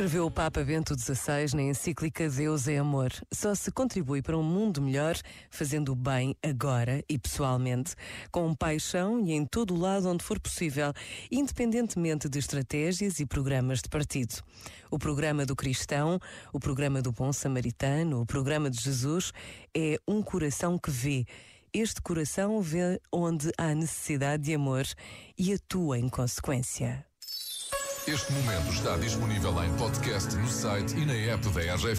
Escreveu o Papa Bento XVI na encíclica Deus é Amor. Só se contribui para um mundo melhor fazendo o bem agora e pessoalmente, com paixão e em todo o lado onde for possível, independentemente de estratégias e programas de partido. O programa do cristão, o programa do bom samaritano, o programa de Jesus é um coração que vê. Este coração vê onde há necessidade de amor e atua em consequência. Este momento está disponível em podcast no site e na app da RF.